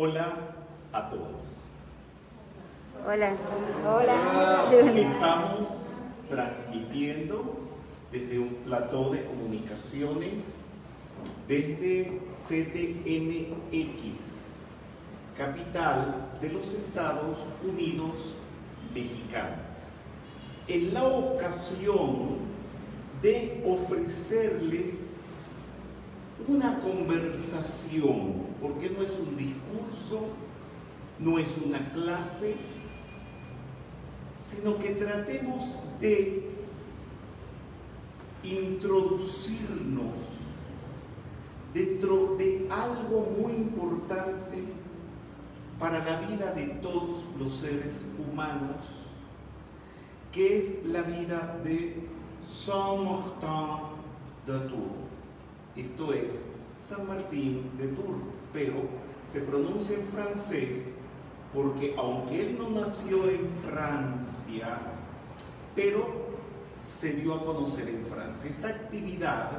Hola a todos. Hola. Hola. Estamos transmitiendo desde un plató de comunicaciones desde CDMX, capital de los Estados Unidos mexicanos. En la ocasión de ofrecerles una conversación, porque no es un discurso, no es una clase, sino que tratemos de introducirnos dentro de algo muy importante para la vida de todos los seres humanos, que es la vida de Saint-Martin de Tours. Esto es San Martín de Tours, pero se pronuncia en francés porque aunque él no nació en Francia, pero se dio a conocer en Francia. Esta actividad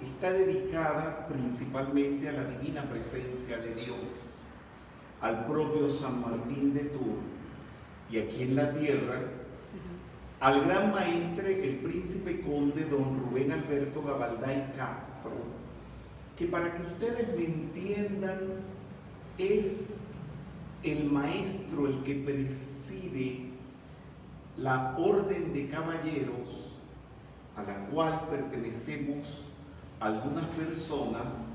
está dedicada principalmente a la divina presencia de Dios, al propio San Martín de Tours y aquí en la tierra al gran maestre, el príncipe conde don Rubén Alberto Gabalday Castro, que para que ustedes me entiendan, es el maestro el que preside la orden de caballeros a la cual pertenecemos algunas personas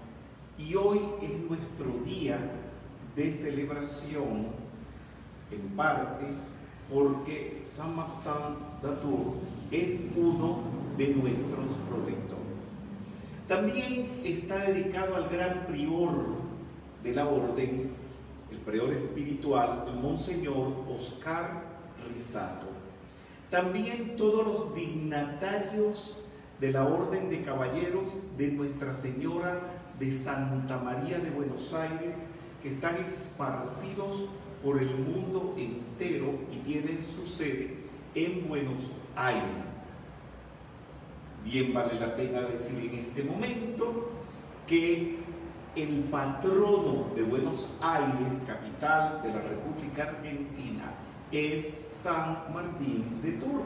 y hoy es nuestro día de celebración en parte porque San Martín Tours es uno de nuestros protectores. También está dedicado al gran prior de la orden, el prior espiritual, el Monseñor Oscar Risato. También todos los dignatarios de la Orden de Caballeros de Nuestra Señora de Santa María de Buenos Aires, que están esparcidos por el mundo entero y tienen su sede en Buenos Aires. Bien vale la pena decir en este momento que el patrono de Buenos Aires, capital de la República Argentina, es San Martín de Tours.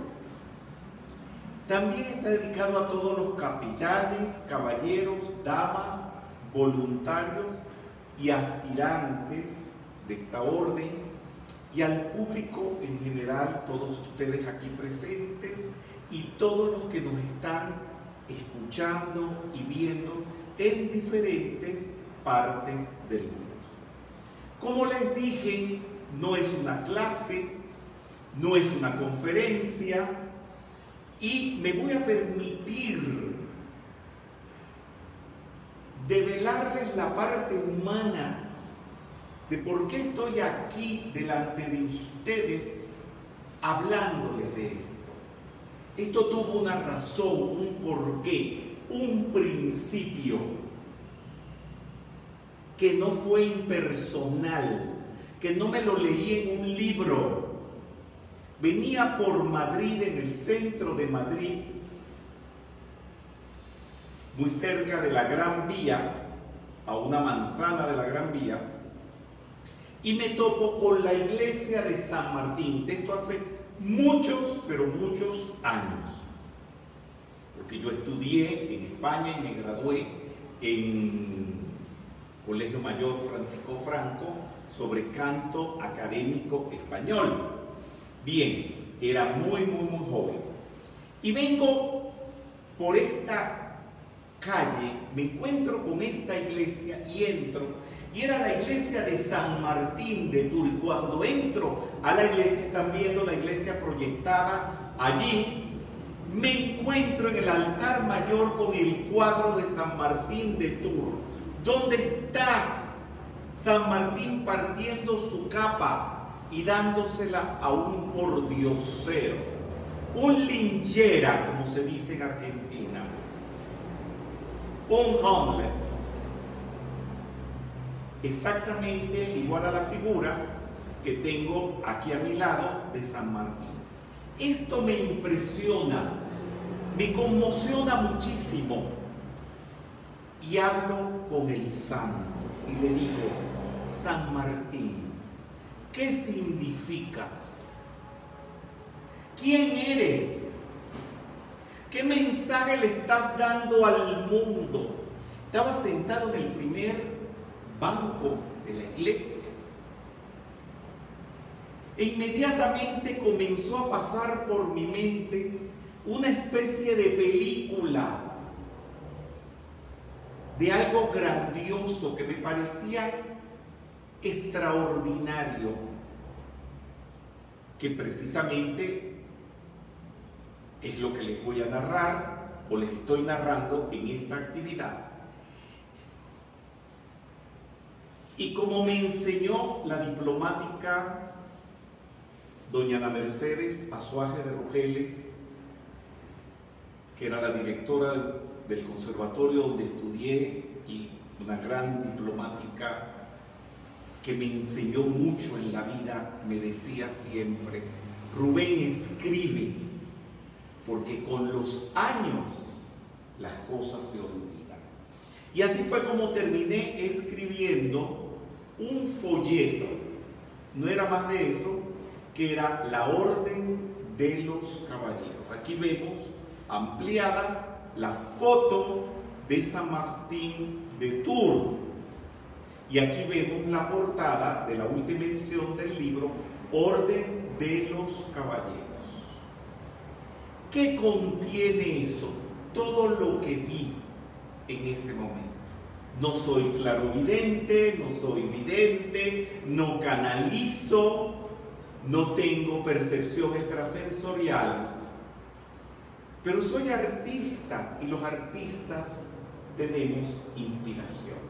También está dedicado a todos los capellanes, caballeros, damas, voluntarios y aspirantes de esta orden y al público en general, todos ustedes aquí presentes y todos los que nos están escuchando y viendo en diferentes partes del mundo. Como les dije, no es una clase, no es una conferencia y me voy a permitir develarles la parte humana de por qué estoy aquí delante de ustedes hablándoles de esto. Esto tuvo una razón, un porqué, un principio que no fue impersonal, que no me lo leí en un libro. Venía por Madrid, en el centro de Madrid, muy cerca de la Gran Vía, a una manzana de la Gran Vía, y me topo con la iglesia de San Martín. Esto hace muchos, pero muchos años. Porque yo estudié en España y me gradué en Colegio Mayor Francisco Franco sobre canto académico español. Bien, era muy, muy, muy joven. Y vengo por esta calle, me encuentro con esta iglesia y entro y era la iglesia de San Martín de Tours. Cuando entro a la iglesia, están viendo la iglesia proyectada allí, me encuentro en el altar mayor con el cuadro de San Martín de Tours, donde está San Martín partiendo su capa y dándosela a un pordiosero, un linchera, como se dice en Argentina, un homeless exactamente igual a la figura que tengo aquí a mi lado de San Martín. Esto me impresiona, me conmociona muchísimo y hablo con el santo y le digo, San Martín? ¿Qué significas? ¿Quién eres? ¿Qué mensaje le estás dando al mundo? Estaba sentado en el primer banco de la iglesia. E inmediatamente comenzó a pasar por mi mente una especie de película de algo grandioso que me parecía extraordinario, que precisamente es lo que les voy a narrar o les estoy narrando en esta actividad. Y como me enseñó la diplomática doña Ana Mercedes Azuaje de Rogeles, que era la directora del conservatorio donde estudié y una gran diplomática que me enseñó mucho en la vida, me decía siempre, Rubén escribe, porque con los años las cosas se olvidan. Y así fue como terminé escribiendo un folleto, no era más de eso, que era la Orden de los Caballeros. Aquí vemos ampliada la foto de San Martín de Tours. Y aquí vemos la portada de la última edición del libro Orden de los Caballeros. ¿Qué contiene eso? Todo lo que vi en ese momento. No soy clarovidente, no soy vidente, no canalizo, no tengo percepción extrasensorial, pero soy artista y los artistas tenemos inspiraciones.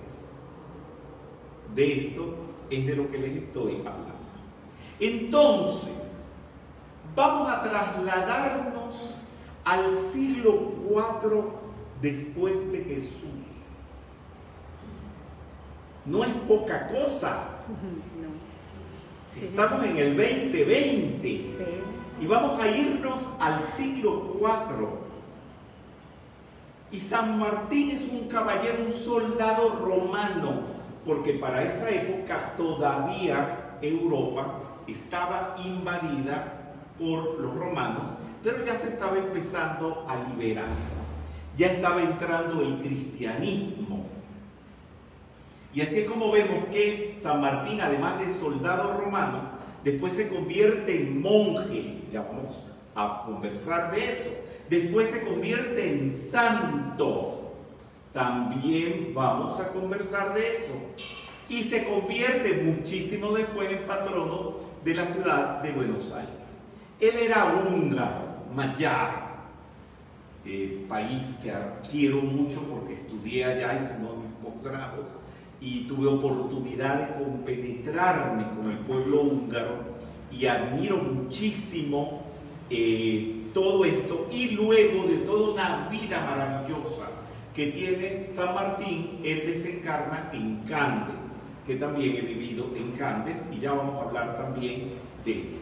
De esto es de lo que les estoy hablando. Entonces, vamos a trasladarnos al siglo IV después de Jesús. No es poca cosa. Si estamos en el 2020 y vamos a irnos al siglo IV. Y San Martín es un caballero, un soldado romano, porque para esa época todavía Europa estaba invadida por los romanos, pero ya se estaba empezando a liberar. Ya estaba entrando el cristianismo. Y así es como vemos que San Martín, además de soldado romano, después se convierte en monje, ya vamos a conversar de eso, después se convierte en santo, también vamos a conversar de eso, y se convierte muchísimo después en patrono de la ciudad de Buenos Aires. Él era húngaro, mayar, eh, país que quiero mucho porque estudié allá, hice uno de mis posgrados, y tuve oportunidad de compenetrarme con el pueblo húngaro y admiro muchísimo eh, todo esto y luego de toda una vida maravillosa que tiene San Martín, él desencarna en Candes, que también he vivido en Candes y ya vamos a hablar también de esto.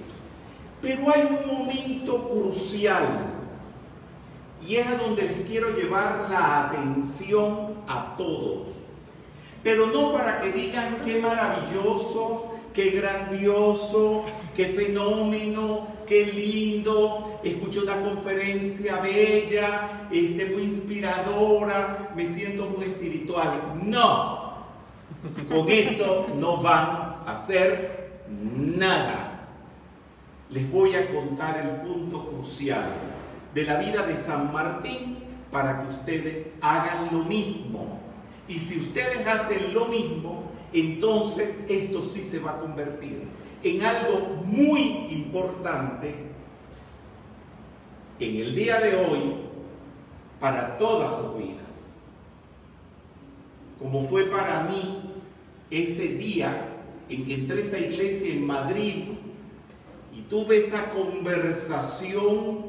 Pero hay un momento crucial y es a donde les quiero llevar la atención a todos pero no para que digan qué maravilloso, qué grandioso, qué fenómeno, qué lindo, escucho una conferencia bella, este, muy inspiradora, me siento muy espiritual. No, con eso no van a hacer nada. Les voy a contar el punto crucial de la vida de San Martín para que ustedes hagan lo mismo y si ustedes hacen lo mismo, entonces esto sí se va a convertir en algo muy importante en el día de hoy para todas sus vidas. Como fue para mí ese día en que entré a esa iglesia en Madrid y tuve esa conversación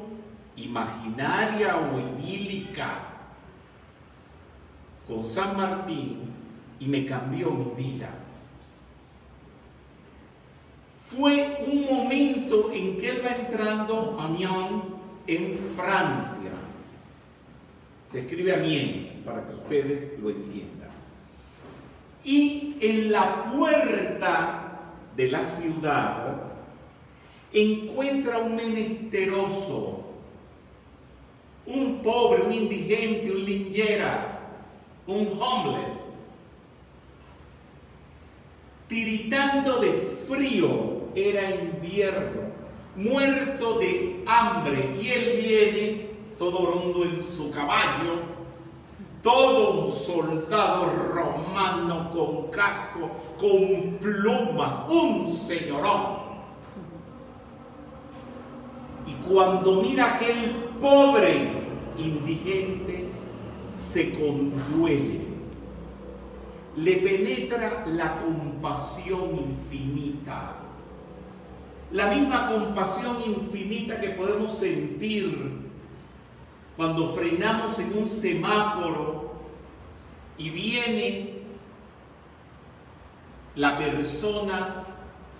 imaginaria o idílica con San Martín y me cambió mi vida. Fue un momento en que él va entrando a Amiens en Francia. Se escribe Amiens para que ustedes lo entiendan. Y en la puerta de la ciudad encuentra un menesteroso, un pobre, un indigente, un lingera, un homeless, tiritando de frío, era invierno, muerto de hambre, y él viene todo rondo en su caballo, todo un soldado romano con casco, con plumas, un señorón. Y cuando mira aquel pobre indigente, se conduele. Le penetra la compasión infinita. La misma compasión infinita que podemos sentir cuando frenamos en un semáforo y viene la persona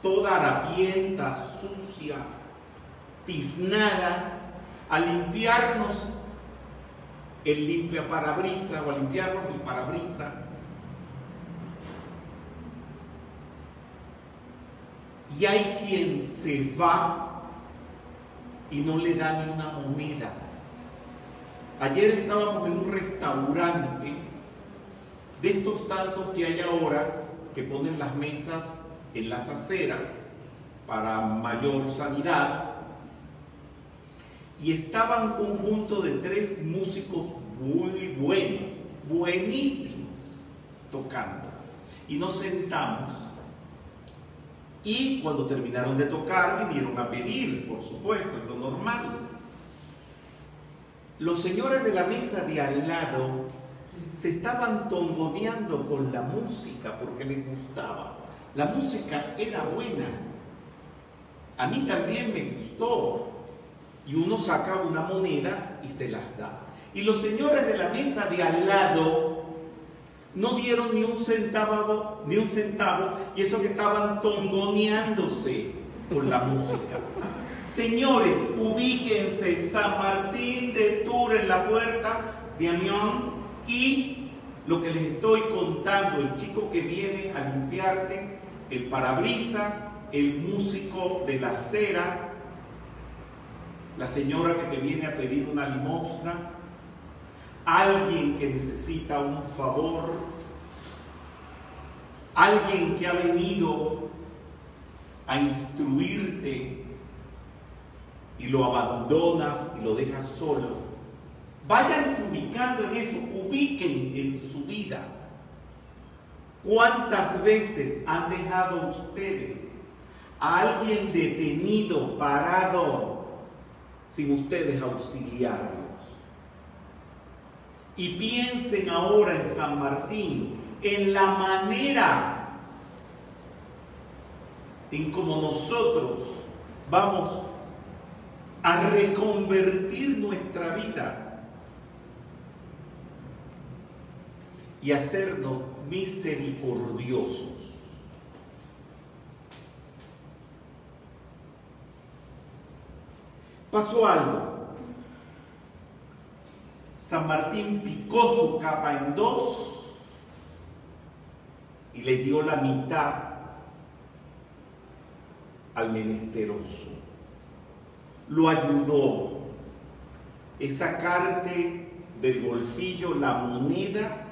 toda harapienta, sucia, tiznada, a limpiarnos el limpia parabrisa o a limpiarnos el parabrisa. Y hay quien se va y no le da ni una moneda. Ayer estábamos en un restaurante de estos tantos que hay ahora que ponen las mesas en las aceras para mayor sanidad y estaba un conjunto de tres músicos muy buenos, buenísimos, tocando. Y nos sentamos y cuando terminaron de tocar vinieron a pedir, por supuesto, es lo normal. Los señores de la mesa de al lado se estaban tomboneando con la música porque les gustaba. La música era buena. A mí también me gustó y uno saca una moneda y se las da. Y los señores de la mesa de al lado no dieron ni un centavo, ni un centavo, y eso que estaban tongoneándose con la música. Señores, ubíquense San Martín de Tours en la puerta de Amión y lo que les estoy contando, el chico que viene a limpiarte, el parabrisas, el músico de la acera, la señora que te viene a pedir una limosna, alguien que necesita un favor, alguien que ha venido a instruirte y lo abandonas y lo dejas solo. Váyanse ubicando en eso, ubiquen en su vida. ¿Cuántas veces han dejado ustedes a alguien detenido, parado, sin ustedes auxiliarlos. Y piensen ahora en San Martín, en la manera en como nosotros vamos a reconvertir nuestra vida y hacernos misericordiosos. Pasó algo. San Martín picó su capa en dos y le dio la mitad al menesteroso. Lo ayudó. Es sacarte del bolsillo la moneda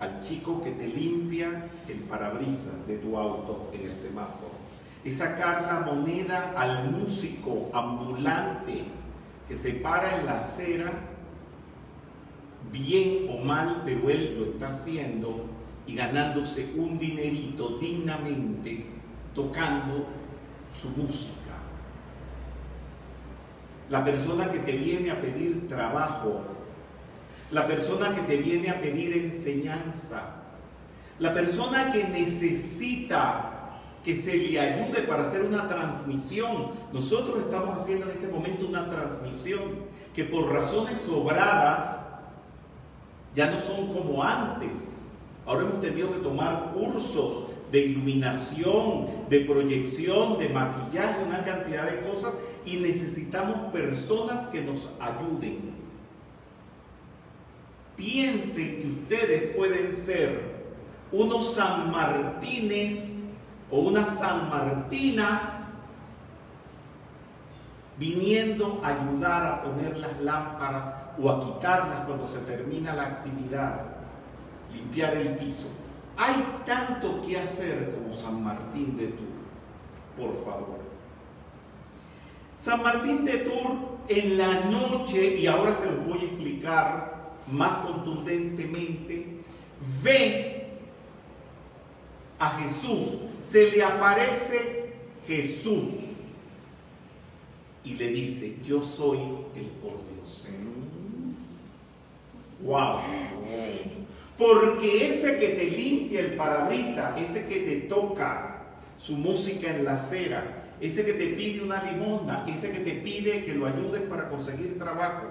al chico que te limpia el parabrisas de tu auto en el semáforo es sacar la moneda al músico ambulante que se para en la acera, bien o mal, pero él lo está haciendo y ganándose un dinerito dignamente tocando su música. La persona que te viene a pedir trabajo, la persona que te viene a pedir enseñanza, la persona que necesita que se le ayude para hacer una transmisión. Nosotros estamos haciendo en este momento una transmisión que por razones sobradas ya no son como antes. Ahora hemos tenido que tomar cursos de iluminación, de proyección, de maquillaje, una cantidad de cosas y necesitamos personas que nos ayuden. Piensen que ustedes pueden ser unos San Martines o unas San Martinas viniendo a ayudar a poner las lámparas o a quitarlas cuando se termina la actividad, limpiar el piso. Hay tanto que hacer como San Martín de Tours, por favor. San Martín de Tours en la noche, y ahora se los voy a explicar más contundentemente, ve a Jesús, se le aparece Jesús y le dice, yo soy el por Dios. ¡Wow! Porque ese que te limpia el parabrisa, ese que te toca su música en la acera, ese que te pide una limosna, ese que te pide que lo ayudes para conseguir trabajo,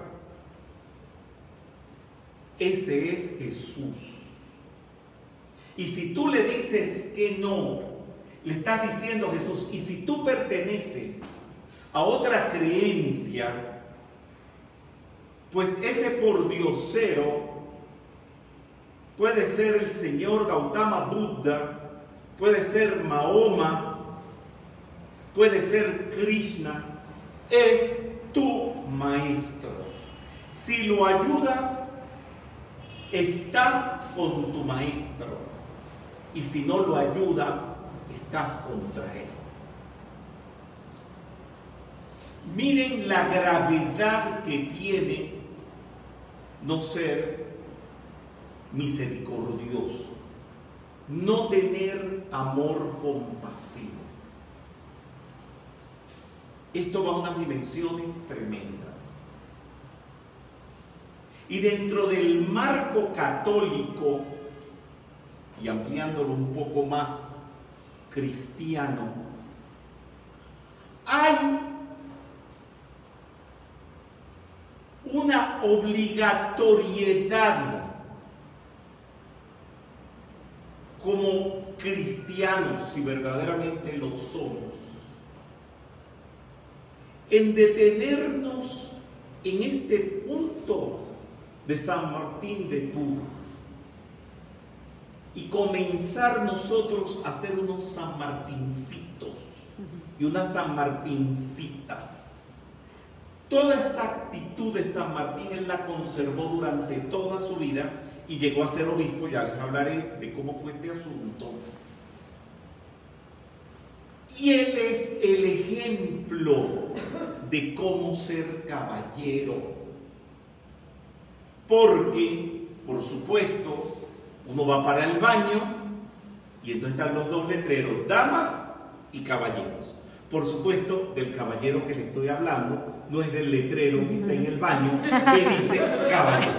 ese es Jesús. Y si tú le dices que no, le estás diciendo Jesús, y si tú perteneces a otra creencia, pues ese por diosero puede ser el señor Gautama Buddha, puede ser Mahoma, puede ser Krishna, es tu maestro. Si lo ayudas, estás con tu maestro. Y si no lo ayudas, estás contra él. Miren la gravedad que tiene no ser misericordioso, no tener amor compasivo. Esto va a unas dimensiones tremendas. Y dentro del marco católico, y ampliándolo un poco más cristiano, hay una obligatoriedad como cristianos, si verdaderamente lo somos, en detenernos en este punto de San Martín de Tours y comenzar nosotros a ser unos San Martincitos y unas San Martincitas Toda esta actitud de San Martín él la conservó durante toda su vida y llegó a ser obispo, ya les hablaré de cómo fue este asunto. Y él es el ejemplo de cómo ser caballero. Porque, por supuesto, uno va para el baño y entonces están los dos letreros, damas y caballeros. Por supuesto, del caballero que le estoy hablando, no es del letrero que está en el baño que dice caballero.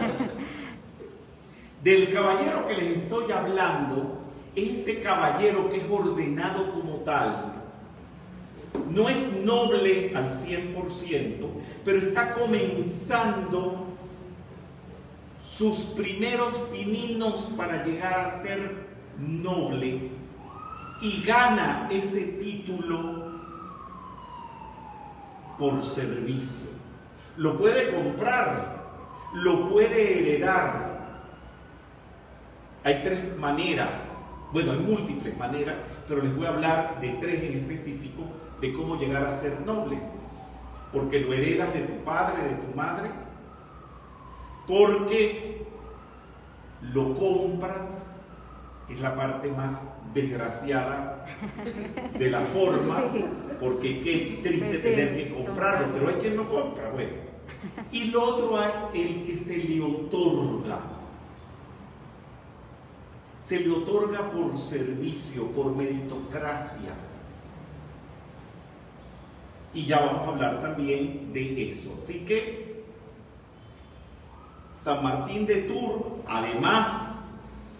Del caballero que les estoy hablando, este caballero que es ordenado como tal, no es noble al 100%, pero está comenzando sus primeros pininos para llegar a ser noble y gana ese título por servicio. Lo puede comprar, lo puede heredar. Hay tres maneras, bueno, hay múltiples maneras, pero les voy a hablar de tres en específico de cómo llegar a ser noble. Porque lo heredas de tu padre, de tu madre, porque lo compras, es la parte más desgraciada de la forma, porque qué triste tener que comprarlo, pero hay quien no compra, bueno. Y lo otro hay el que se le otorga. Se le otorga por servicio, por meritocracia. Y ya vamos a hablar también de eso. Así que San Martín de Tours, además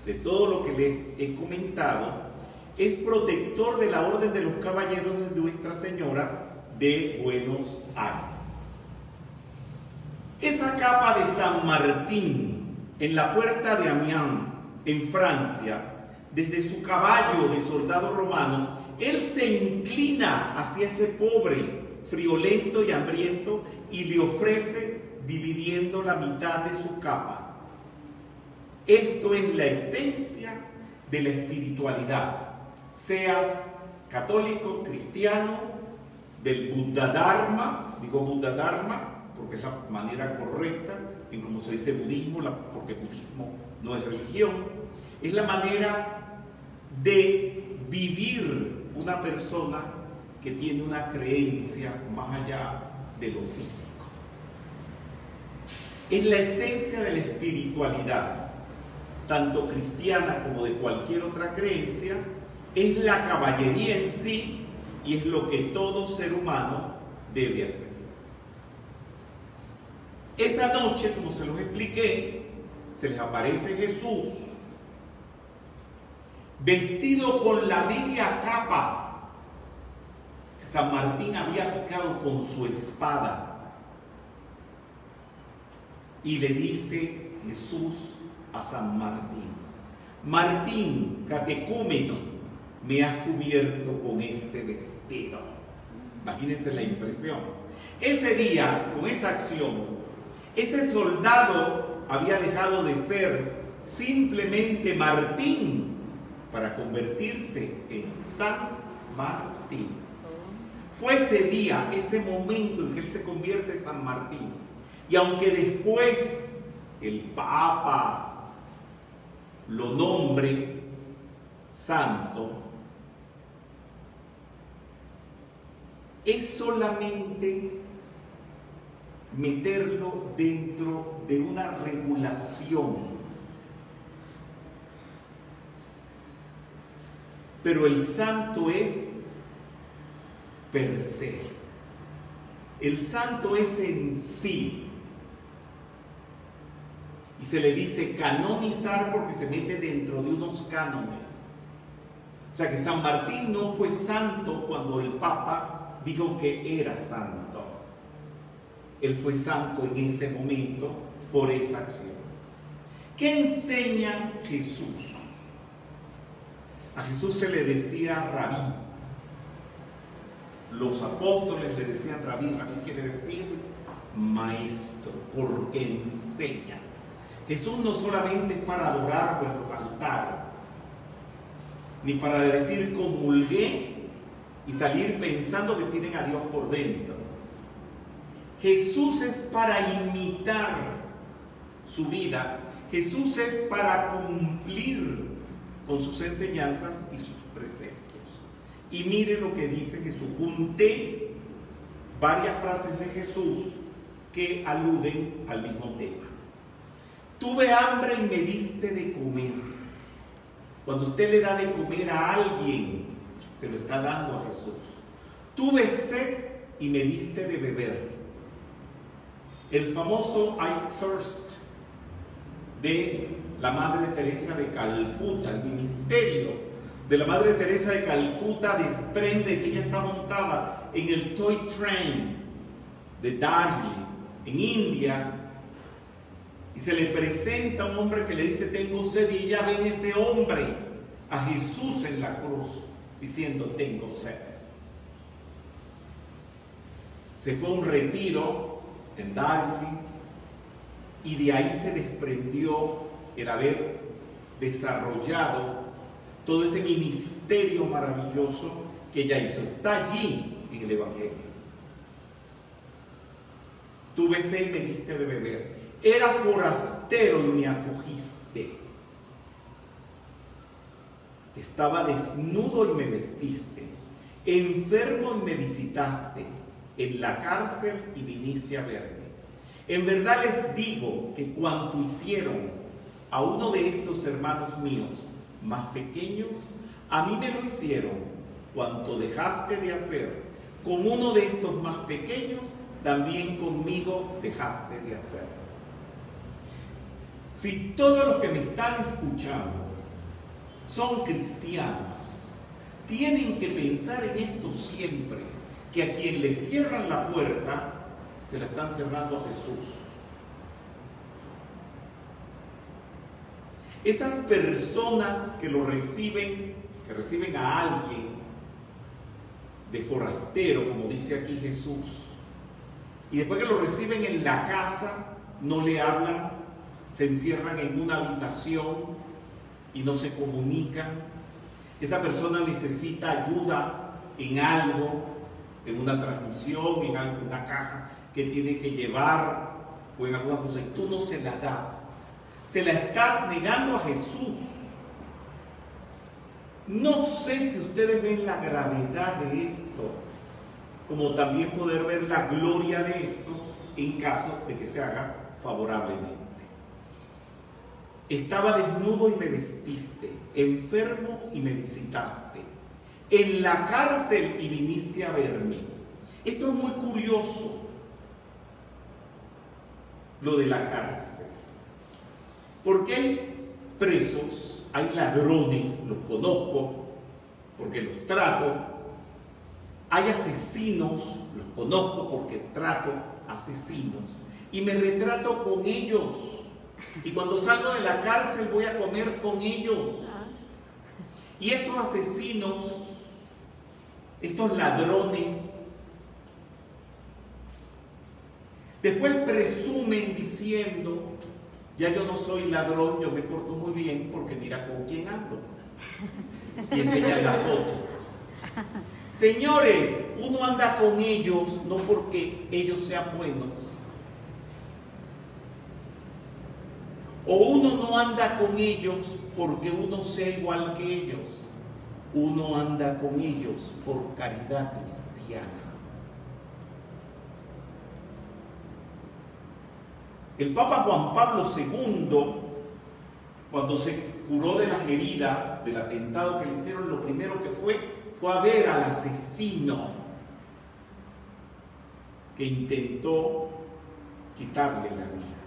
de todo lo que les he comentado, es protector de la Orden de los Caballeros de Nuestra Señora de Buenos Aires. Esa capa de San Martín en la puerta de Amiens, en Francia, desde su caballo de soldado romano, él se inclina hacia ese pobre, friolento y hambriento y le ofrece dividiendo la mitad de su capa. Esto es la esencia de la espiritualidad, seas católico, cristiano, del Buddha Dharma, digo Buddha Dharma porque es la manera correcta en cómo se dice budismo, porque budismo no es religión, es la manera de vivir una persona que tiene una creencia más allá de lo físico. Es la esencia de la espiritualidad, tanto cristiana como de cualquier otra creencia, es la caballería en sí y es lo que todo ser humano debe hacer. Esa noche, como se los expliqué, se les aparece Jesús vestido con la media capa. San Martín había picado con su espada y le dice Jesús a San Martín, Martín, catecúmeno, me has cubierto con este vestido. Imagínense la impresión. Ese día, con esa acción, ese soldado había dejado de ser simplemente Martín para convertirse en San Martín. Fue ese día, ese momento en que él se convierte en San Martín. Y aunque después el Papa lo nombre santo, es solamente meterlo dentro de una regulación. Pero el santo es per se. El santo es en sí. Y se le dice canonizar porque se mete dentro de unos cánones. O sea que San Martín no fue santo cuando el Papa dijo que era santo. Él fue santo en ese momento por esa acción. ¿Qué enseña Jesús? A Jesús se le decía rabí. Los apóstoles le decían rabí. Rabí quiere decir maestro, porque enseña. Jesús no solamente es para adorar en los altares, ni para decir comulgué y salir pensando que tienen a Dios por dentro. Jesús es para imitar su vida. Jesús es para cumplir con sus enseñanzas y sus preceptos. Y mire lo que dice Jesús. Junté varias frases de Jesús que aluden al mismo tema. Tuve hambre y me diste de comer. Cuando usted le da de comer a alguien, se lo está dando a Jesús. Tuve sed y me diste de beber el famoso I Thirst de la Madre Teresa de Calcuta, el ministerio de la Madre Teresa de Calcuta desprende que ella está montada en el Toy Train de Darjeeling, en India, y se le presenta un hombre que le dice, tengo sed, y ella ve ese hombre, a Jesús en la cruz, diciendo, tengo sed. Se fue a un retiro en Darjeeling, y de ahí se desprendió el haber desarrollado todo ese ministerio maravilloso que ella hizo. Está allí en el Evangelio. Tuve sed y me diste de beber. Era forastero y me acogiste. Estaba desnudo y me vestiste. Enfermo y me visitaste en la cárcel y viniste a verme. En verdad les digo que cuanto hicieron a uno de estos hermanos míos más pequeños, a mí me lo hicieron. Cuanto dejaste de hacer con uno de estos más pequeños, también conmigo dejaste de hacer. Si todos los que me están escuchando son cristianos, tienen que pensar en esto siempre que a quien le cierran la puerta, se la están cerrando a Jesús. Esas personas que lo reciben, que reciben a alguien de forastero, como dice aquí Jesús, y después que lo reciben en la casa, no le hablan, se encierran en una habitación y no se comunican. Esa persona necesita ayuda en algo, en una transmisión, en alguna caja que tiene que llevar o en alguna cosa y tú no se la das. Se la estás negando a Jesús. No sé si ustedes ven la gravedad de esto, como también poder ver la gloria de esto en caso de que se haga favorablemente. Estaba desnudo y me vestiste, enfermo y me visitaste, en la cárcel y viniste a verme. Esto es muy curioso, lo de la cárcel. Porque hay presos, hay ladrones, los conozco, porque los trato, hay asesinos, los conozco porque trato asesinos, y me retrato con ellos y cuando salgo de la cárcel voy a comer con ellos. Y estos asesinos, estos ladrones, después presumen diciendo, ya yo no soy ladrón, yo me porto muy bien porque mira con quién ando. Y enseñan la foto. Señores, uno anda con ellos no porque ellos sean buenos, O uno no anda con ellos porque uno sea igual que ellos. Uno anda con ellos por caridad cristiana. El Papa Juan Pablo II, cuando se curó de las heridas del atentado que le hicieron, lo primero que fue fue a ver al asesino que intentó quitarle la vida.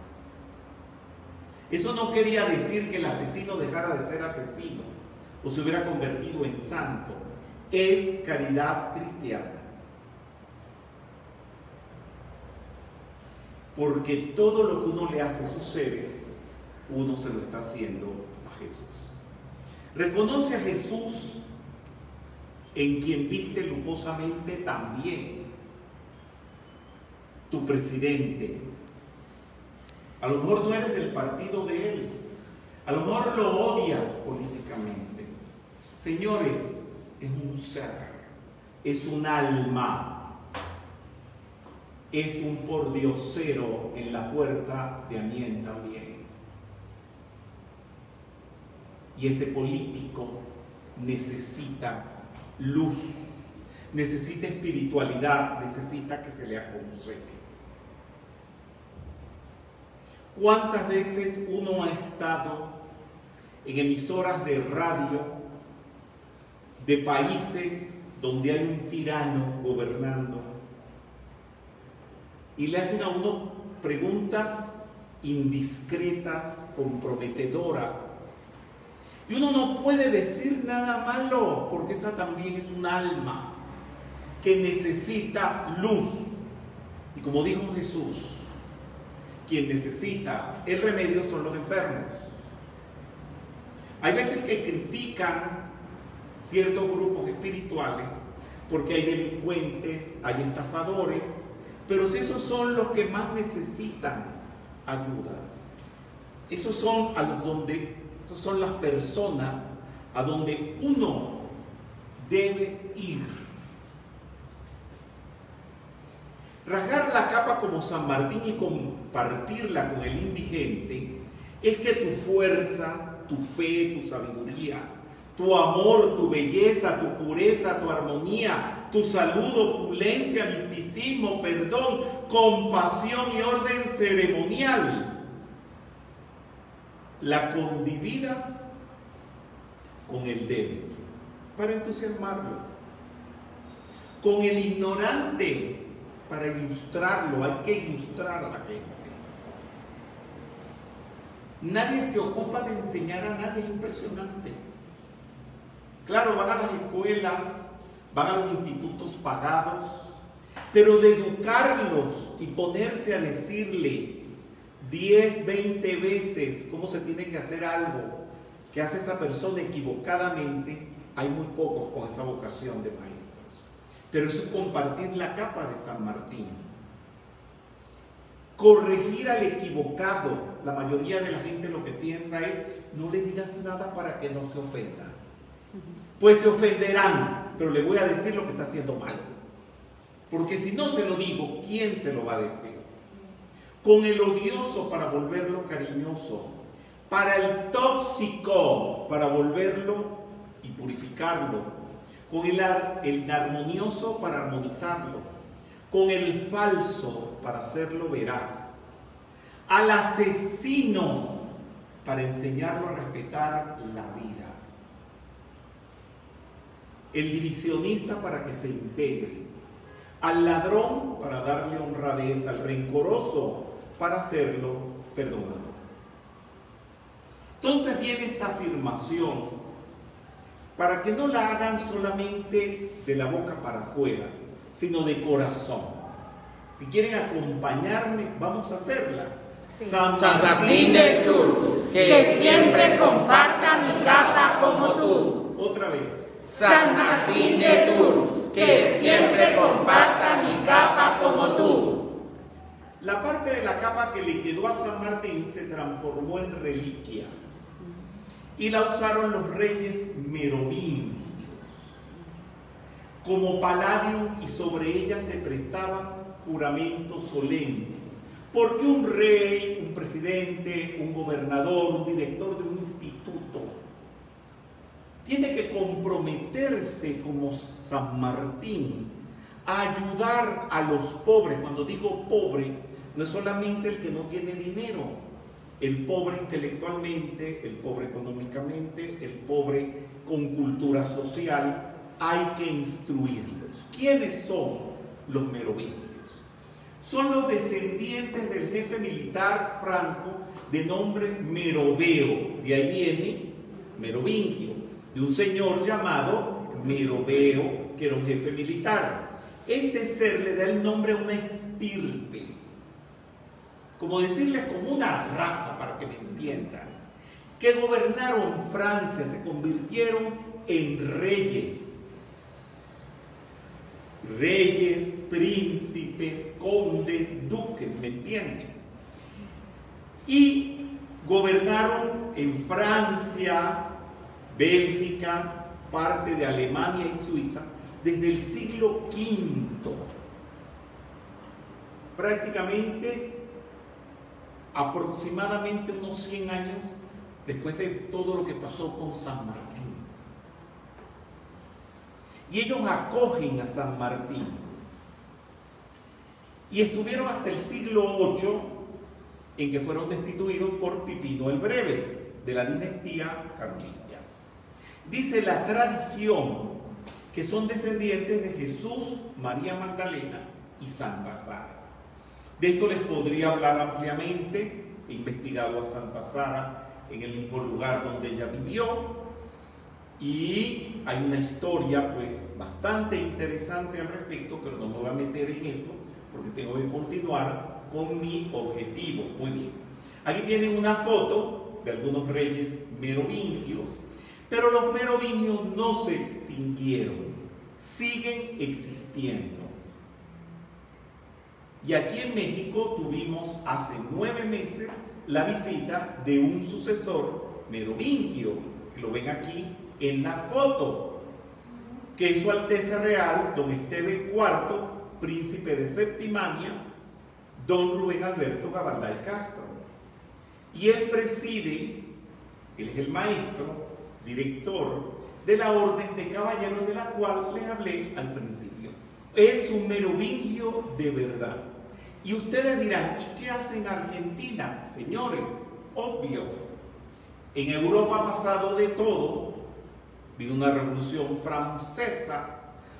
Eso no quería decir que el asesino dejara de ser asesino o se hubiera convertido en santo. Es caridad cristiana. Porque todo lo que uno le hace a sus seres, uno se lo está haciendo a Jesús. Reconoce a Jesús en quien viste lujosamente también tu presidente, a lo mejor no eres del partido de él. A lo mejor lo odias políticamente. Señores, es un ser, es un alma, es un pordiosero en la puerta de Amien también. Y ese político necesita luz, necesita espiritualidad, necesita que se le aconseje. ¿Cuántas veces uno ha estado en emisoras de radio de países donde hay un tirano gobernando y le hacen a uno preguntas indiscretas, comprometedoras? Y uno no puede decir nada malo porque esa también es un alma que necesita luz. Y como dijo Jesús, quien necesita el remedio son los enfermos. Hay veces que critican ciertos grupos espirituales porque hay delincuentes, hay estafadores, pero si esos son los que más necesitan ayuda. Esos son a los donde, esos son las personas a donde uno debe ir Rasgar la capa como San Martín y compartirla con el indigente es que tu fuerza, tu fe, tu sabiduría, tu amor, tu belleza, tu pureza, tu armonía, tu salud, opulencia, misticismo, perdón, compasión y orden ceremonial, la condividas con el débil para entusiasmarlo, con el ignorante para ilustrarlo, hay que ilustrar a la gente. Nadie se ocupa de enseñar a nadie, es impresionante. Claro, van a las escuelas, van a los institutos pagados, pero de educarlos y ponerse a decirle 10, 20 veces cómo se tiene que hacer algo que hace esa persona equivocadamente, hay muy pocos con esa vocación de maestro pero eso es compartir la capa de San Martín. Corregir al equivocado la mayoría de la gente lo que piensa es, no le digas nada para que no se ofenda. Pues se ofenderán, pero le voy a decir lo que está haciendo mal. Porque si no se lo digo, ¿quién se lo va a decir? Con el odioso para volverlo cariñoso, para el tóxico para volverlo y purificarlo, con el, el inarmonioso para armonizarlo, con el falso para hacerlo veraz, al asesino para enseñarlo a respetar la vida, el divisionista para que se integre, al ladrón para darle honradez, al rencoroso para hacerlo perdonador. Entonces viene esta afirmación para que no la hagan solamente de la boca para afuera, sino de corazón. Si quieren acompañarme, vamos a hacerla. San Martín de Tours, que siempre comparta mi capa como tú. Otra vez. San Martín de Tours, que siempre comparta mi capa como tú. La parte de la capa que le quedó a San Martín se transformó en reliquia y la usaron los reyes merovingios como palladium y sobre ella se prestaban juramentos solemnes. Porque un rey, un presidente, un gobernador, un director de un instituto tiene que comprometerse como San Martín a ayudar a los pobres. Cuando digo pobre, no es solamente el que no tiene dinero, el pobre intelectualmente, el pobre económicamente, el pobre con cultura social, hay que instruirlos. ¿Quiénes son los merovingios? Son los descendientes del jefe militar franco de nombre Meroveo. De ahí viene Merovingio, de un señor llamado Meroveo, que era un jefe militar. Este ser le da el nombre a una estirpe como decirles como una raza para que me entiendan, que gobernaron Francia, se convirtieron en reyes. Reyes, príncipes, condes, duques, ¿me entienden? Y gobernaron en Francia, Bélgica, parte de Alemania y Suiza desde el siglo V. Prácticamente aproximadamente unos 100 años después de todo lo que pasó con San Martín. Y ellos acogen a San Martín. Y estuvieron hasta el siglo VIII en que fueron destituidos por Pipino el Breve, de la dinastía carolingia. Dice la tradición que son descendientes de Jesús, María Magdalena y Santa Sara. De esto les podría hablar ampliamente. He investigado a Santa Sara en el mismo lugar donde ella vivió. Y hay una historia pues bastante interesante al respecto, pero no me voy a meter en eso porque tengo que continuar con mi objetivo. Muy bien. Aquí tienen una foto de algunos reyes merovingios, pero los merovingios no se extinguieron, siguen existiendo. Y aquí en México tuvimos hace nueve meses la visita de un sucesor merovingio, que lo ven aquí en la foto, que es su Alteza Real, don Esteve IV, príncipe de Septimania, don Rubén Alberto Gabalday Castro. Y él preside, él es el maestro, director de la orden de caballeros de la cual les hablé al principio. Es un merovingio de verdad. Y ustedes dirán, ¿y qué hace en Argentina? Señores, obvio, en Europa ha pasado de todo. Vino una revolución francesa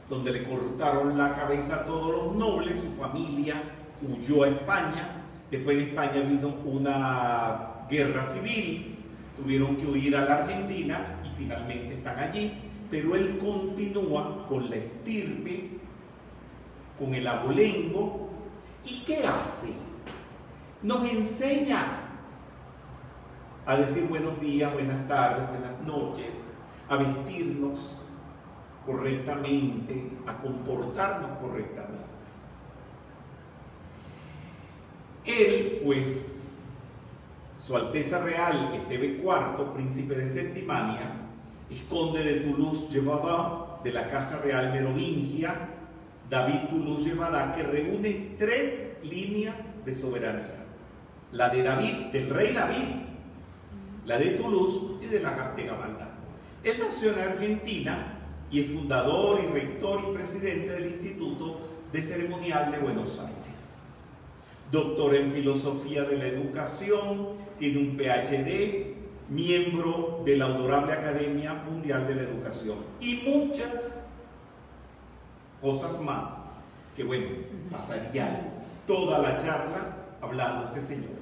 donde le cortaron la cabeza a todos los nobles, su familia huyó a España, después de España vino una guerra civil, tuvieron que huir a la Argentina y finalmente están allí, pero él continúa con la estirpe, con el abolengo, ¿Y qué hace? Nos enseña a decir buenos días, buenas tardes, buenas noches, a vestirnos correctamente, a comportarnos correctamente. Él, pues, Su Alteza Real Esteve IV, príncipe de Septimania, es conde de Toulouse-Gévaudan de la Casa Real Merovingia, David Toulouse-Gévaudan, que reúne tres líneas de soberanía. La de David, del rey David, la de Toulouse y de la de Gabaldá. Él nació en Argentina y es fundador y rector y presidente del Instituto de Ceremonial de Buenos Aires. Doctor en Filosofía de la Educación, tiene un PhD, miembro de la Honorable Academia Mundial de la Educación y muchas cosas más que bueno, pasaría toda la charla hablando de este señor.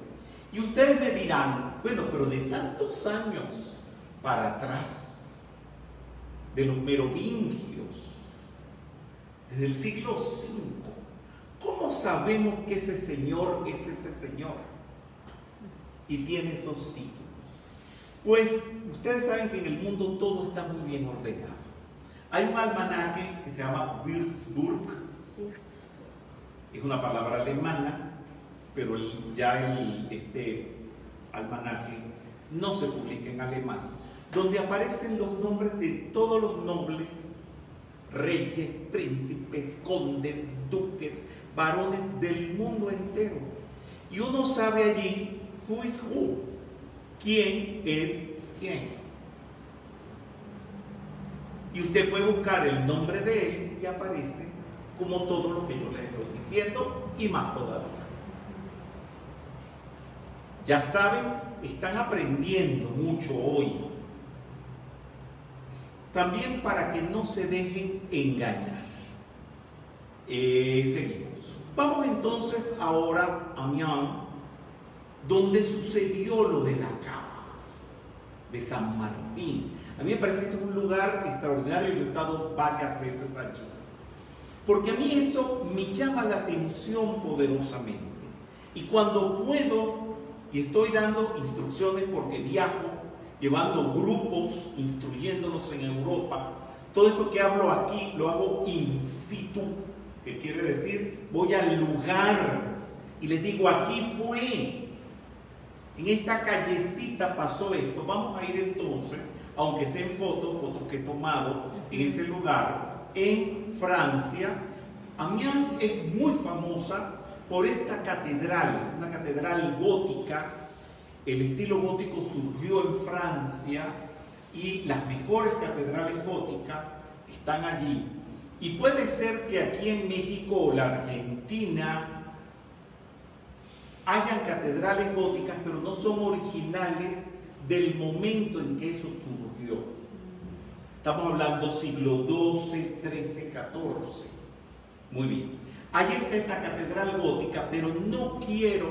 Y ustedes me dirán, bueno, pero de tantos años para atrás, de los merovingios, desde el siglo V, ¿cómo sabemos que ese señor es ese señor? Y tiene esos títulos. Pues ustedes saben que en el mundo todo está muy bien ordenado. Hay un almanaque que se llama Würzburg. Es una palabra alemana, pero ya el, este almanaque no se publica en alemán, donde aparecen los nombres de todos los nobles, reyes, príncipes, condes, duques, varones del mundo entero. Y uno sabe allí who is who quién es quién. Y usted puede buscar el nombre de él y aparece como todo lo que yo le estoy diciendo y más todavía. Ya saben, están aprendiendo mucho hoy. También para que no se dejen engañar. Eh, seguimos. Vamos entonces ahora a Mian donde sucedió lo de la capa de San Martín. A mí me parece que un lugar extraordinario y he estado varias veces allí. Porque a mí eso me llama la atención poderosamente. Y cuando puedo, y estoy dando instrucciones porque viajo, llevando grupos, instruyéndolos en Europa, todo esto que hablo aquí lo hago in situ, que quiere decir voy al lugar y les digo, aquí fue, en esta callecita pasó esto. Vamos a ir entonces, aunque sea en fotos, fotos que he tomado en ese lugar, en Francia. Amiens es muy famosa por esta catedral, una catedral gótica. El estilo gótico surgió en Francia y las mejores catedrales góticas están allí. Y puede ser que aquí en México o la Argentina hayan catedrales góticas, pero no son originales del momento en que eso surgió. Estamos hablando siglo XII, XIII, XIV. Muy bien. Ahí está esta catedral gótica, pero no quiero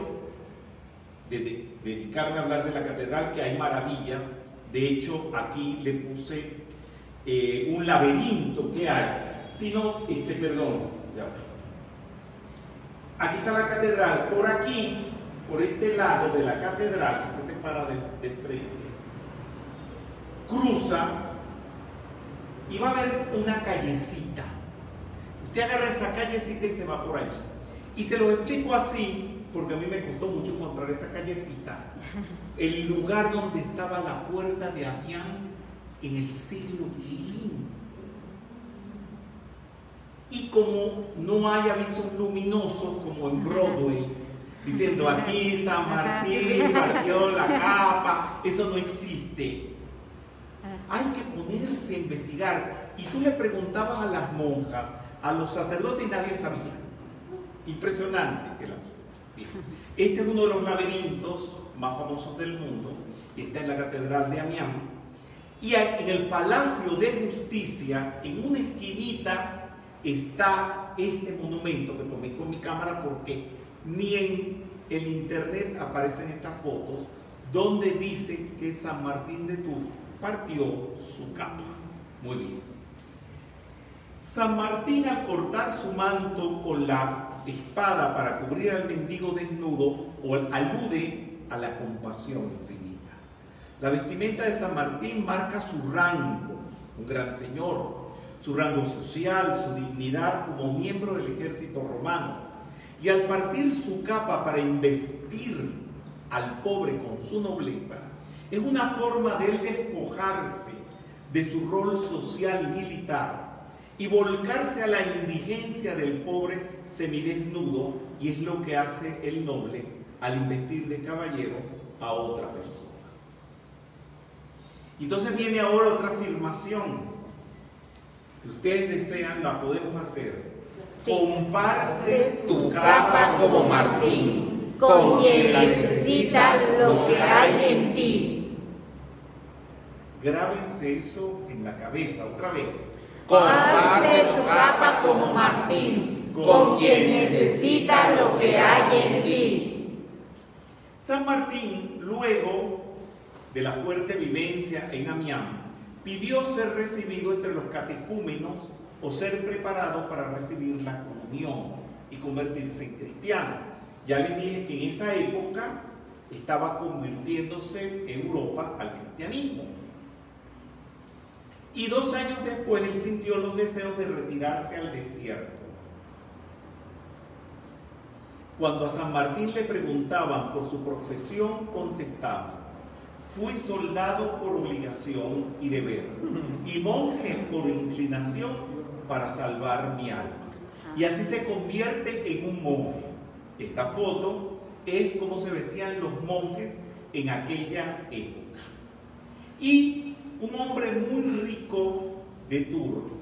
dedicarme a hablar de la catedral, que hay maravillas. De hecho, aquí le puse eh, un laberinto que hay, sino, este, perdón, Aquí está la catedral. Por aquí, por este lado de la catedral, si usted se para de, frente, cruza y va a haber una callecita. Usted agarra esa callecita y se va por allí. Y se lo explico así, porque a mí me costó mucho encontrar esa callecita. El lugar donde estaba la puerta de Amián en el siglo V y como no hay avisos luminosos como en Broadway, diciendo aquí San Martín partió la capa, eso no existe. Hay que ponerse a investigar. Y tú le preguntabas a las monjas, a los sacerdotes y nadie sabía. Impresionante el asunto. Este es uno de los laberintos más famosos del mundo, está en la Catedral de Amiens. Y en el Palacio de Justicia, en una esquinita, está este monumento que tomé con mi cámara porque ni en el internet aparecen estas fotos donde dice que San Martín de Tours partió su capa. Muy bien. San Martín al cortar su manto con la espada para cubrir al mendigo desnudo alude a la compasión infinita. La vestimenta de San Martín marca su rango, un gran señor, su rango social, su dignidad como miembro del ejército romano. Y al partir su capa para investir al pobre con su nobleza, es una forma de él despojarse de su rol social y militar y volcarse a la indigencia del pobre semidesnudo y es lo que hace el noble al investir de caballero a otra persona. Entonces viene ahora otra afirmación. Si ustedes desean, la podemos hacer. Comparte tu capa como Martín con quien necesita lo que hay en ti. Grábense eso en la cabeza otra vez. Comparte tu capa como Martín con quien necesita lo que hay en ti. San Martín, luego de la fuerte vivencia en Amián, pidió ser recibido entre los catecúmenos o ser preparado para recibir la comunión y convertirse en cristiano. Ya les dije que en esa época estaba convirtiéndose Europa al cristianismo. Y dos años después él sintió los deseos de retirarse al desierto. Cuando a San Martín le preguntaban por su profesión, contestaba, fui soldado por obligación y deber, y monje por inclinación para salvar mi alma. Y así se convierte en un monje. Esta foto es como se vestían los monjes en aquella época. Y un hombre muy rico de Tours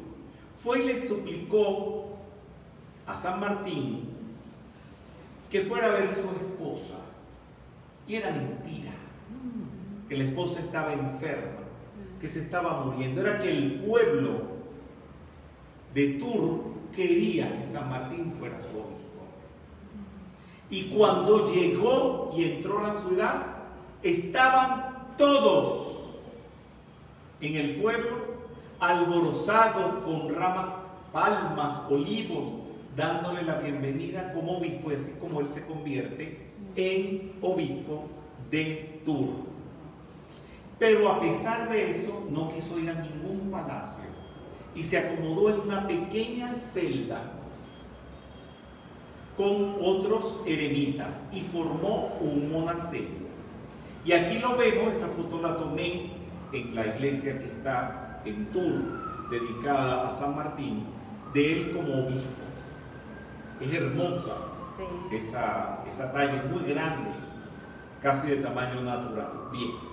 fue y le suplicó a San Martín que fuera a ver a su esposa. Y era mentira que la esposa estaba enferma, que se estaba muriendo. Era que el pueblo de Tur quería que San Martín fuera su obispo. Y cuando llegó y entró a la ciudad, estaban todos en el pueblo alborozados con ramas, palmas, olivos, dándole la bienvenida como obispo, y así como él se convierte en obispo de Tur. Pero a pesar de eso, no quiso ir a ningún palacio y se acomodó en una pequeña celda con otros eremitas y formó un monasterio. Y aquí lo vemos, esta foto la tomé en la iglesia que está en Tours, dedicada a San Martín, de él como obispo. Es hermosa esa, esa talla, es muy grande, casi de tamaño natural. Bien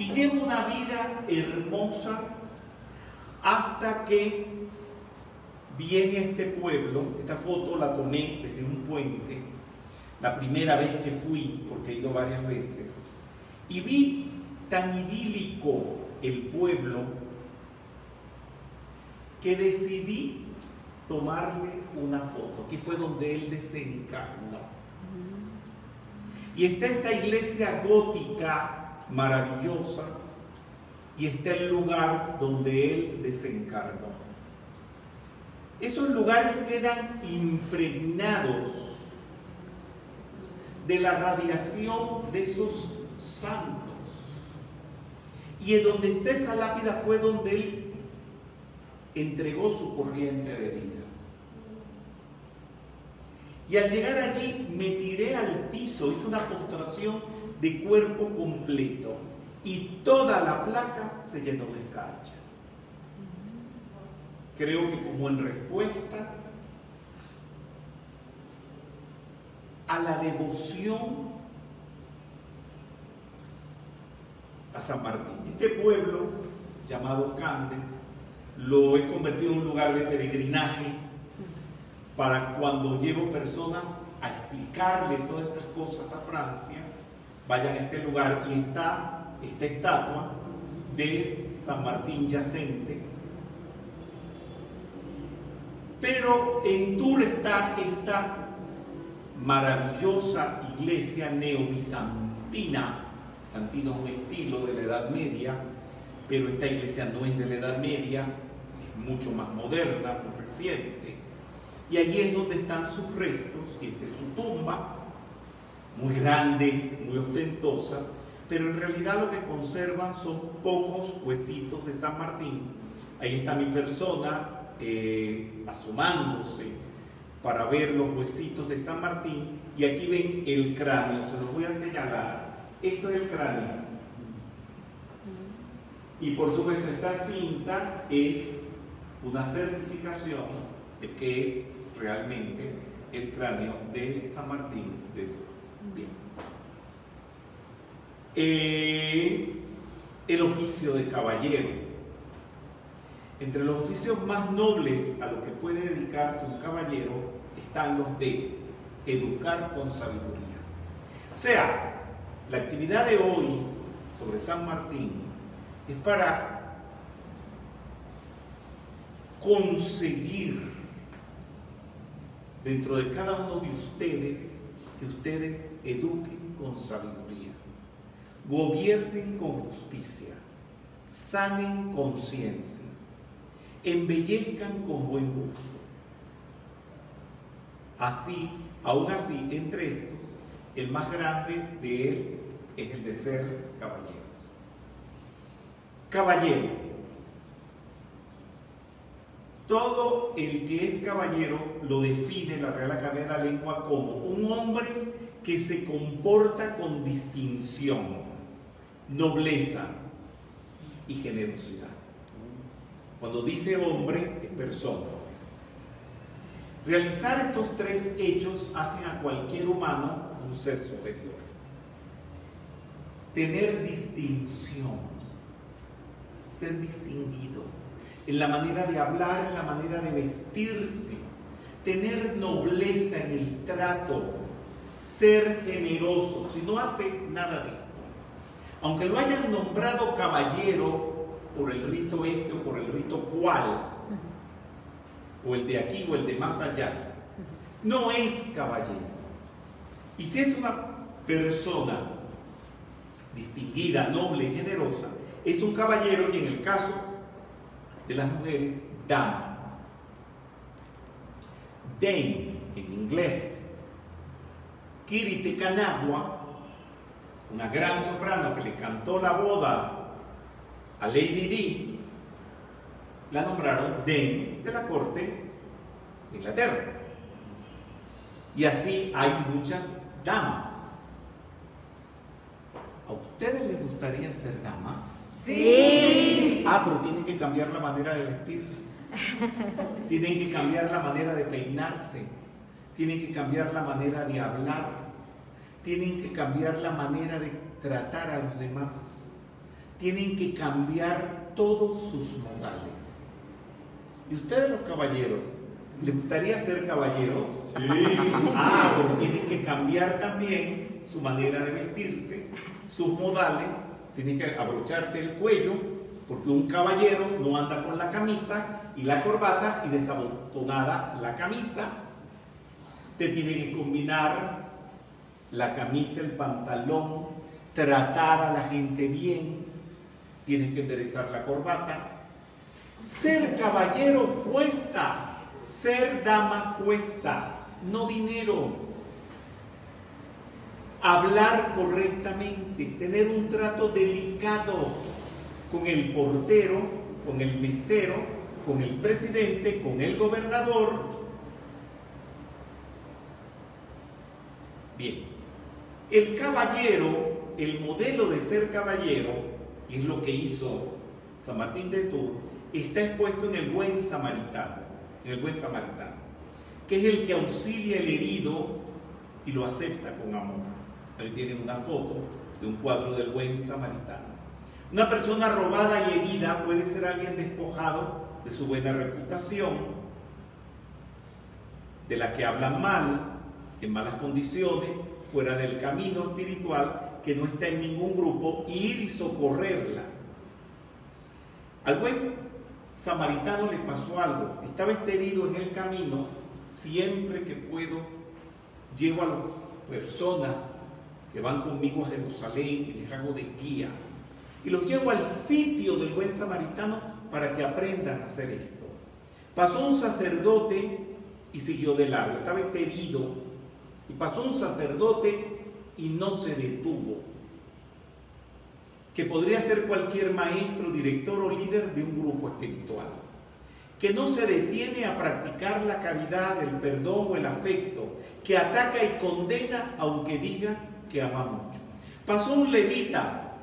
y lleva una vida hermosa hasta que viene a este pueblo. Esta foto la tomé desde un puente, la primera vez que fui, porque he ido varias veces, y vi tan idílico el pueblo que decidí tomarle una foto, que fue donde él desencarnó. Y está esta iglesia gótica maravillosa y está el lugar donde Él desencarnó. Esos lugares quedan impregnados de la radiación de esos santos. Y en donde está esa lápida fue donde Él entregó su corriente de vida. Y al llegar allí me tiré al piso, hice una postración de cuerpo completo y toda la placa se llenó de escarcha. Creo que como en respuesta a la devoción a San Martín. Este pueblo llamado Candes lo he convertido en un lugar de peregrinaje para cuando llevo personas a explicarle todas estas cosas a Francia, vayan a este lugar y está esta estatua de San Martín yacente. Pero en Tours está esta maravillosa iglesia neobizantina. Bizantino es un estilo de la Edad Media, pero esta iglesia no es de la Edad Media, es mucho más moderna, muy reciente. Y allí es donde están sus restos, y esta es su tumba, muy grande, muy ostentosa, pero en realidad lo que conservan son pocos huesitos de San Martín. Ahí está mi persona eh, asomándose para ver los huesitos de San Martín y aquí ven el cráneo, se los voy a señalar. Esto es el cráneo. Y por supuesto esta cinta es una certificación de que es realmente el cráneo de San Martín de. Bien. Eh, el oficio de caballero. Entre los oficios más nobles a los que puede dedicarse un caballero están los de educar con sabiduría. O sea, la actividad de hoy sobre San Martín es para conseguir dentro de cada uno de ustedes que ustedes eduquen con sabiduría, gobiernen con justicia, sanen conciencia, embellezcan con buen gusto. Así, aún así, entre estos, el más grande de él es el de ser caballero. Caballero. Todo el que es caballero lo define la Real Academia de la Lengua como un hombre que se comporta con distinción, nobleza y generosidad. Cuando dice hombre, es persona. Pues. Realizar estos tres hechos hacen a cualquier humano un ser superior. Tener distinción, ser distinguido en la manera de hablar, en la manera de vestirse, tener nobleza en el trato, ser generoso, si no hace nada de esto. Aunque lo hayan nombrado caballero por el rito este o por el rito cual, o el de aquí o el de más allá, no es caballero. Y si es una persona distinguida, noble, generosa, es un caballero y en el caso de las mujeres, dama. Dame en inglés. Kirite Kanagua, una gran soprano que le cantó la boda a Lady Di, la nombraron Dame de la corte de Inglaterra. Y así hay muchas damas. ¿A ustedes les gustaría ser damas? Sí. Ah, pero tienen que cambiar la manera de vestir. Tienen que cambiar la manera de peinarse. Tienen que cambiar la manera de hablar. Tienen que cambiar la manera de tratar a los demás. Tienen que cambiar todos sus modales. ¿Y ustedes los caballeros? ¿Les gustaría ser caballeros? Sí. Ah, pero tienen que cambiar también su manera de vestirse, sus modales tienes que abrocharte el cuello, porque un caballero no anda con la camisa y la corbata y desabotonada la camisa. Te tiene que combinar la camisa, el pantalón, tratar a la gente bien, tienes que enderezar la corbata. Ser caballero cuesta, ser dama cuesta, no dinero hablar correctamente, tener un trato delicado con el portero, con el mesero, con el presidente, con el gobernador. Bien, el caballero, el modelo de ser caballero, es lo que hizo San Martín de Tours, está expuesto en el buen samaritano, en el buen samaritano, que es el que auxilia al herido y lo acepta con amor. Ahí tienen una foto de un cuadro del buen samaritano. Una persona robada y herida puede ser alguien despojado de su buena reputación, de la que hablan mal, en malas condiciones, fuera del camino espiritual, que no está en ningún grupo, ir y socorrerla. Al buen samaritano le pasó algo, estaba este herido en el camino, siempre que puedo llevo a las personas que van conmigo a Jerusalén y les hago de guía. Y los llevo al sitio del buen samaritano para que aprendan a hacer esto. Pasó un sacerdote y siguió de largo. Estaba herido. Y pasó un sacerdote y no se detuvo. Que podría ser cualquier maestro, director o líder de un grupo espiritual. que no se detiene a practicar la caridad, el perdón o el afecto, que ataca y condena aunque diga que ama mucho. Pasó un levita,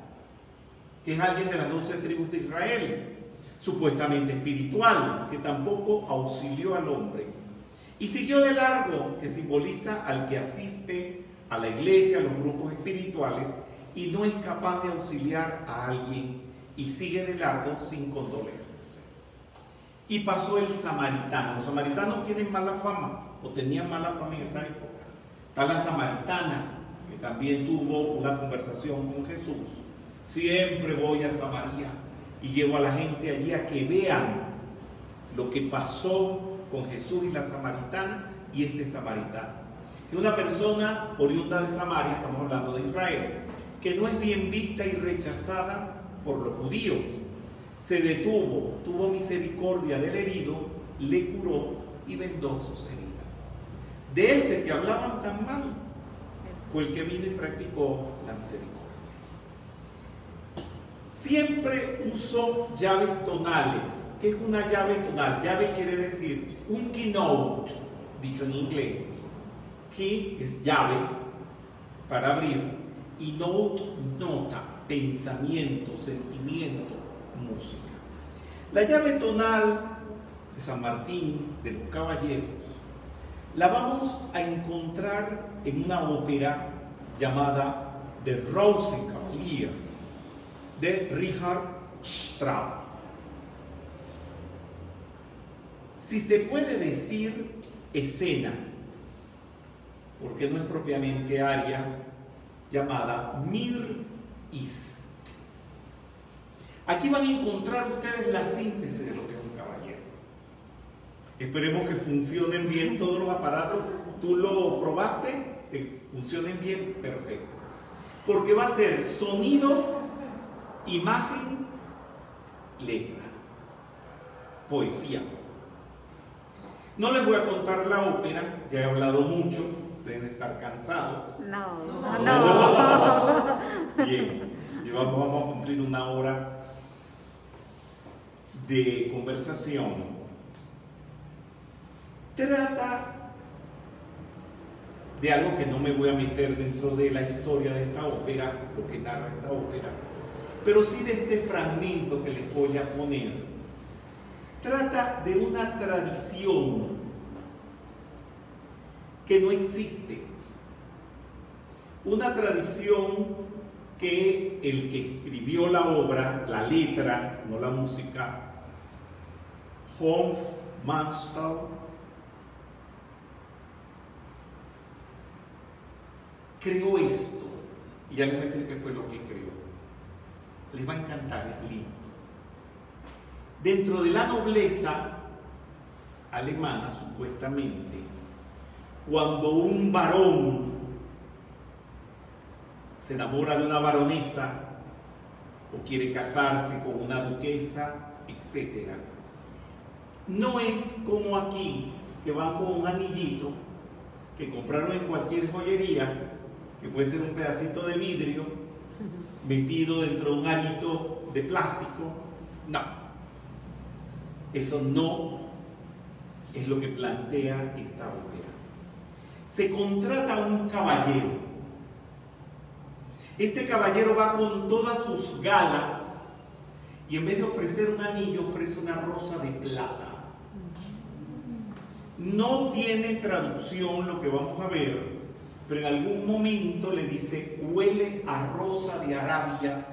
que es alguien de las doce tribus de Israel, supuestamente espiritual, que tampoco auxilió al hombre. Y siguió de largo, que simboliza al que asiste a la iglesia, a los grupos espirituales, y no es capaz de auxiliar a alguien y sigue de largo sin condolerse. Y pasó el samaritano. Los samaritanos tienen mala fama, o tenían mala fama en esa época. Está la samaritana, también tuvo una conversación con Jesús. Siempre voy a Samaria y llevo a la gente allí a que vean lo que pasó con Jesús y la samaritana y este samaritano. Que una persona oriunda de Samaria, estamos hablando de Israel, que no es bien vista y rechazada por los judíos. Se detuvo, tuvo misericordia del herido, le curó y vendó sus heridas. De ese que hablaban tan mal, fue el que vino y practicó la misericordia. Siempre uso llaves tonales. ¿Qué es una llave tonal? Llave quiere decir un keynote, dicho en inglés. Key es llave para abrir y note, nota pensamiento, sentimiento, música. La llave tonal de San Martín, de los caballeros, la vamos a encontrar en una ópera llamada The Rosenkavalier de Richard Strauss. Si se puede decir escena, porque no es propiamente aria, llamada Mir Aquí van a encontrar ustedes la síntesis de lo que es un caballero. Esperemos que funcionen bien todos los aparatos. Tú lo probaste, que funcionen bien, perfecto. Porque va a ser sonido, imagen, letra, poesía. No les voy a contar la ópera, ya he hablado mucho, deben estar cansados. No, no, no. Bien, vamos, vamos a cumplir una hora de conversación. Trata de algo que no me voy a meter dentro de la historia de esta ópera, lo que narra esta ópera, pero sí de este fragmento que les voy a poner. Trata de una tradición que no existe. Una tradición que el que escribió la obra, la letra, no la música, Manstall, creó esto. Y ya les voy a decir qué fue lo que creó. Les va a encantar, es lindo. Dentro de la nobleza alemana, supuestamente, cuando un varón se enamora de una baronesa o quiere casarse con una duquesa, etc. No es como aquí, que van con un anillito que compraron en cualquier joyería, que puede ser un pedacito de vidrio metido dentro de un arito de plástico. No, eso no es lo que plantea esta ópera se contrata a un caballero. Este caballero va con todas sus galas y en vez de ofrecer un anillo ofrece una rosa de plata. No tiene traducción lo que vamos a ver, pero en algún momento le dice huele a rosa de Arabia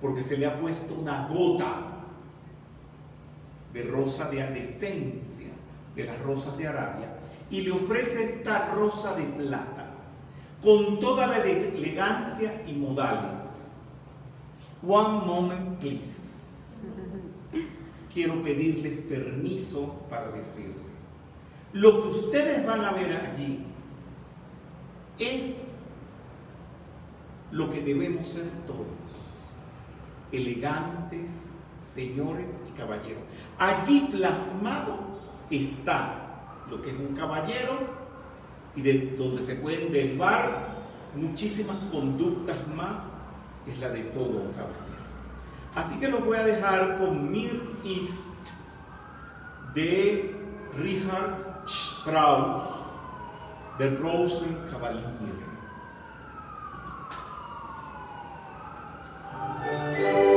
porque se le ha puesto una gota de rosa de adescencia de las rosas de Arabia y le ofrece esta rosa de plata con toda la elegancia y modales. One moment, please. Quiero pedirles permiso para decirles. Lo que ustedes van a ver allí es lo que debemos ser todos. Elegantes, señores y caballeros. Allí plasmado está lo que es un caballero y de donde se pueden derivar muchísimas conductas más, que es la de todo un caballero. Así que los voy a dejar con Mir East de Richard Strauss, de Rosenkavalier. Ese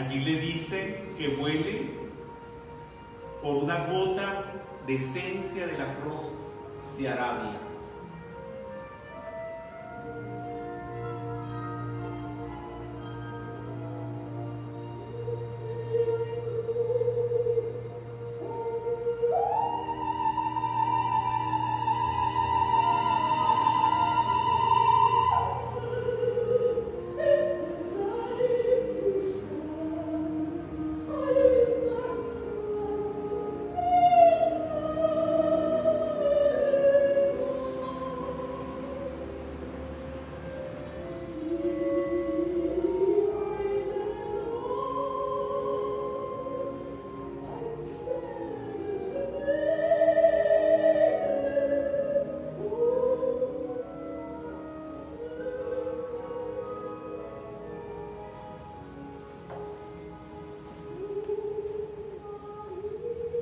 Allí le dice que huele por una gota de esencia de las rosas de Arabia.